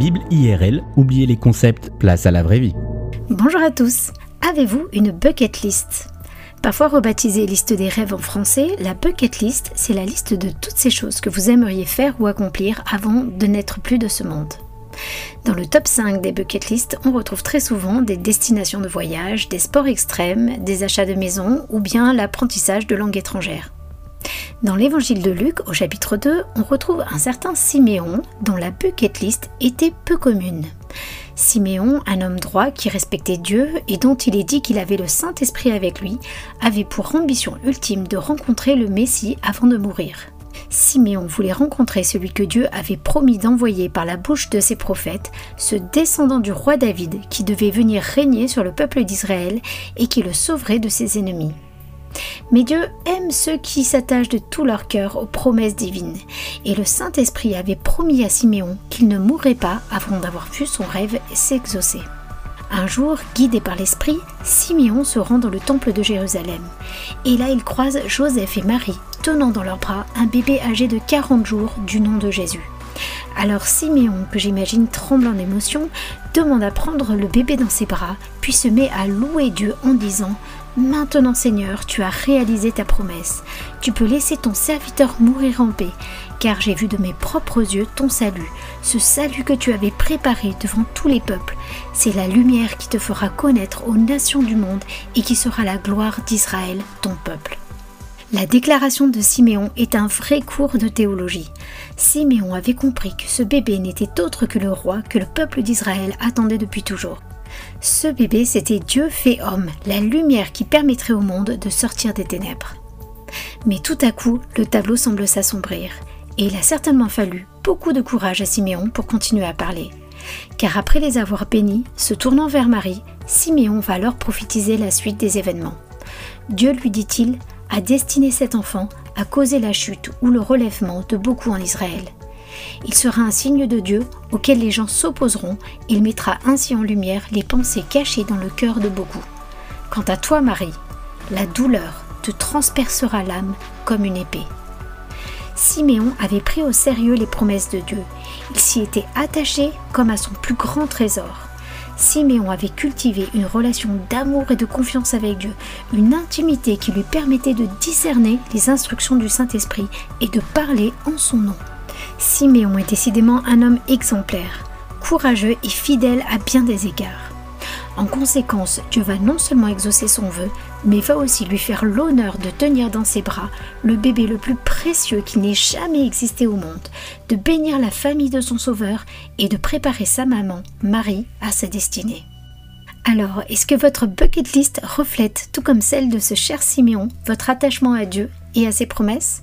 Bible IRL, oubliez les concepts, place à la vraie vie. Bonjour à tous, avez-vous une bucket list? Parfois rebaptisée liste des rêves en français, la bucket list, c'est la liste de toutes ces choses que vous aimeriez faire ou accomplir avant de n'être plus de ce monde. Dans le top 5 des bucket list, on retrouve très souvent des destinations de voyage, des sports extrêmes, des achats de maison ou bien l'apprentissage de langues étrangères. Dans l'évangile de Luc, au chapitre 2, on retrouve un certain Siméon dont la bucket list était peu commune. Siméon, un homme droit qui respectait Dieu et dont il est dit qu'il avait le Saint-Esprit avec lui, avait pour ambition ultime de rencontrer le Messie avant de mourir. Siméon voulait rencontrer celui que Dieu avait promis d'envoyer par la bouche de ses prophètes, ce descendant du roi David qui devait venir régner sur le peuple d'Israël et qui le sauverait de ses ennemis. Mais Dieu aime ceux qui s'attachent de tout leur cœur aux promesses divines, et le Saint-Esprit avait promis à Siméon qu'il ne mourrait pas avant d'avoir vu son rêve s'exaucer. Un jour, guidé par l'Esprit, Siméon se rend dans le temple de Jérusalem. Et là, il croise Joseph et Marie, tenant dans leurs bras un bébé âgé de 40 jours du nom de Jésus. Alors Siméon, que j'imagine tremblant d'émotion, demande à prendre le bébé dans ses bras, puis se met à louer Dieu en disant Maintenant Seigneur, tu as réalisé ta promesse. Tu peux laisser ton serviteur mourir en paix, car j'ai vu de mes propres yeux ton salut, ce salut que tu avais préparé devant tous les peuples. C'est la lumière qui te fera connaître aux nations du monde et qui sera la gloire d'Israël, ton peuple. La déclaration de Siméon est un vrai cours de théologie. Siméon avait compris que ce bébé n'était autre que le roi que le peuple d'Israël attendait depuis toujours. Ce bébé, c'était Dieu fait homme, la lumière qui permettrait au monde de sortir des ténèbres. Mais tout à coup, le tableau semble s'assombrir, et il a certainement fallu beaucoup de courage à Siméon pour continuer à parler. Car après les avoir bénis, se tournant vers Marie, Siméon va alors prophétiser la suite des événements. Dieu, lui dit-il, a destiné cet enfant à causer la chute ou le relèvement de beaucoup en Israël. Il sera un signe de Dieu auquel les gens s'opposeront. Il mettra ainsi en lumière les pensées cachées dans le cœur de beaucoup. Quant à toi, Marie, la douleur te transpercera l'âme comme une épée. Siméon avait pris au sérieux les promesses de Dieu. Il s'y était attaché comme à son plus grand trésor. Siméon avait cultivé une relation d'amour et de confiance avec Dieu, une intimité qui lui permettait de discerner les instructions du Saint-Esprit et de parler en son nom. Siméon est décidément un homme exemplaire, courageux et fidèle à bien des égards. En conséquence, Dieu va non seulement exaucer son vœu, mais va aussi lui faire l'honneur de tenir dans ses bras le bébé le plus précieux qui n'ait jamais existé au monde, de bénir la famille de son Sauveur et de préparer sa maman, Marie, à sa destinée. Alors, est-ce que votre bucket list reflète, tout comme celle de ce cher Siméon, votre attachement à Dieu et à ses promesses?